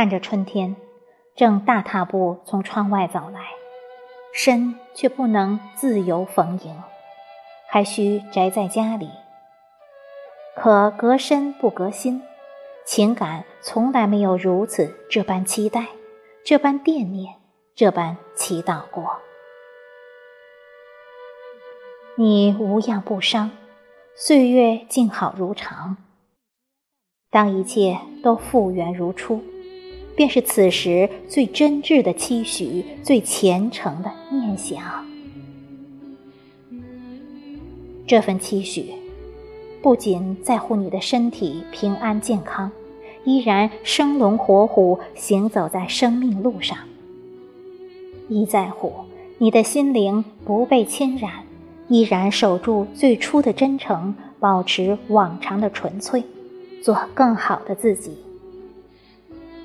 看着春天，正大踏步从窗外走来，身却不能自由逢迎，还需宅在家里。可隔身不隔心，情感从来没有如此这般期待，这般惦念，这般祈祷过。你无恙不伤，岁月静好如常。当一切都复原如初，便是此时最真挚的期许，最虔诚的念想。这份期许，不仅在乎你的身体平安健康，依然生龙活虎行走在生命路上；亦在乎你的心灵不被侵染。依然守住最初的真诚，保持往常的纯粹，做更好的自己。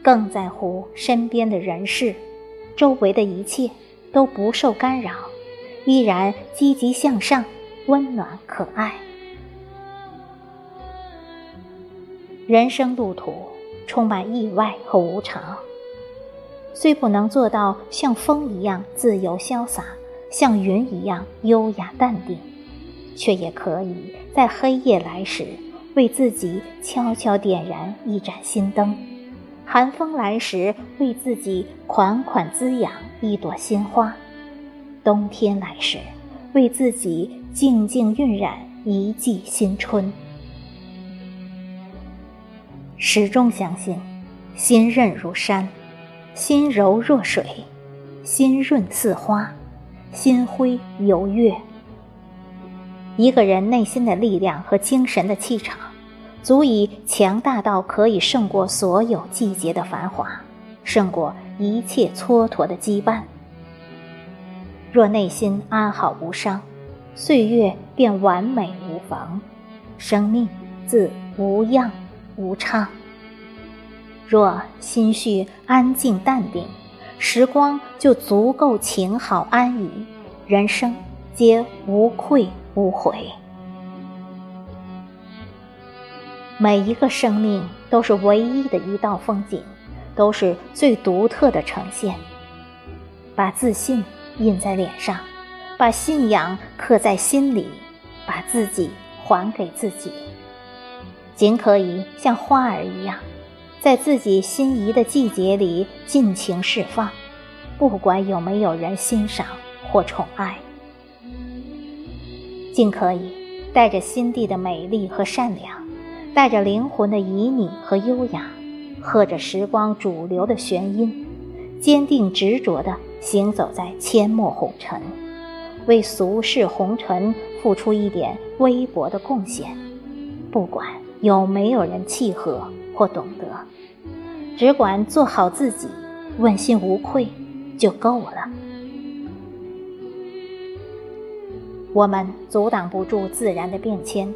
更在乎身边的人事，周围的一切都不受干扰，依然积极向上，温暖可爱。人生路途充满意外和无常，虽不能做到像风一样自由潇洒。像云一样优雅淡定，却也可以在黑夜来时为自己悄悄点燃一盏心灯；寒风来时为自己款款滋养一朵鲜花；冬天来时为自己静静晕染一季新春。始终相信，心韧如山，心柔若水，心润似花。心辉游月，一个人内心的力量和精神的气场，足以强大到可以胜过所有季节的繁华，胜过一切蹉跎的羁绊。若内心安好无伤，岁月便完美无妨，生命自无恙无怅。若心绪安静淡定。时光就足够晴好安逸，人生皆无愧无悔。每一个生命都是唯一的一道风景，都是最独特的呈现。把自信印在脸上，把信仰刻在心里，把自己还给自己，仅可以像花儿一样。在自己心仪的季节里尽情释放，不管有没有人欣赏或宠爱，尽可以带着心地的美丽和善良，带着灵魂的旖旎和优雅，和着时光主流的弦音，坚定执着地行走在阡陌红尘，为俗世红尘付出一点微薄的贡献，不管有没有人契合或懂得。只管做好自己，问心无愧就够了。我们阻挡不住自然的变迁，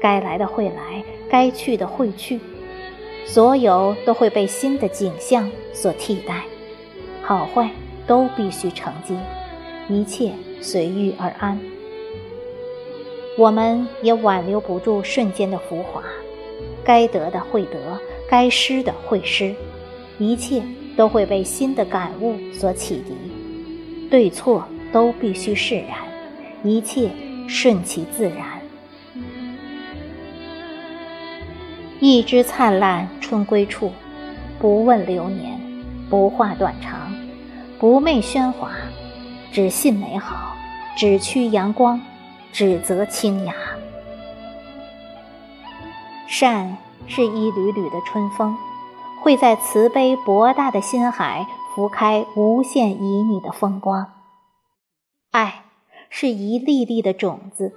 该来的会来，该去的会去，所有都会被新的景象所替代，好坏都必须承接，一切随遇而安。我们也挽留不住瞬间的浮华，该得的会得。该失的会失，一切都会被新的感悟所启迪，对错都必须释然，一切顺其自然。一枝灿烂春归处，不问流年，不话短长，不媚喧哗，只信美好，只趋阳光，只择清雅，善。是一缕缕的春风，会在慈悲博大的心海拂开无限旖旎的风光；爱是一粒粒的种子，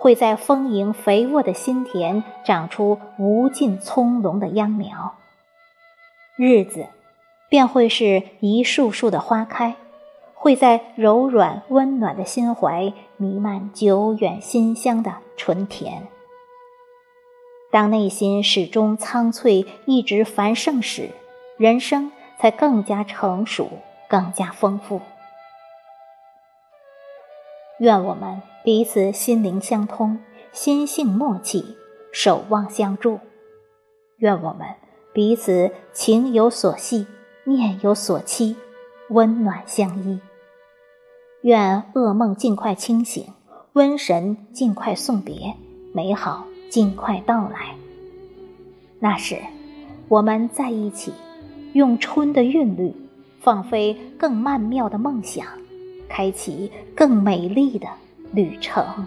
会在丰盈肥沃的心田长出无尽葱茏的秧苗；日子便会是一束束的花开，会在柔软温暖的心怀弥漫久远馨香的纯甜。当内心始终苍翠，一直繁盛时，人生才更加成熟，更加丰富。愿我们彼此心灵相通，心性默契，守望相助。愿我们彼此情有所系，念有所期，温暖相依。愿噩梦尽快清醒，瘟神尽快送别，美好尽快到来。那时，我们在一起，用春的韵律，放飞更曼妙的梦想，开启更美丽的旅程。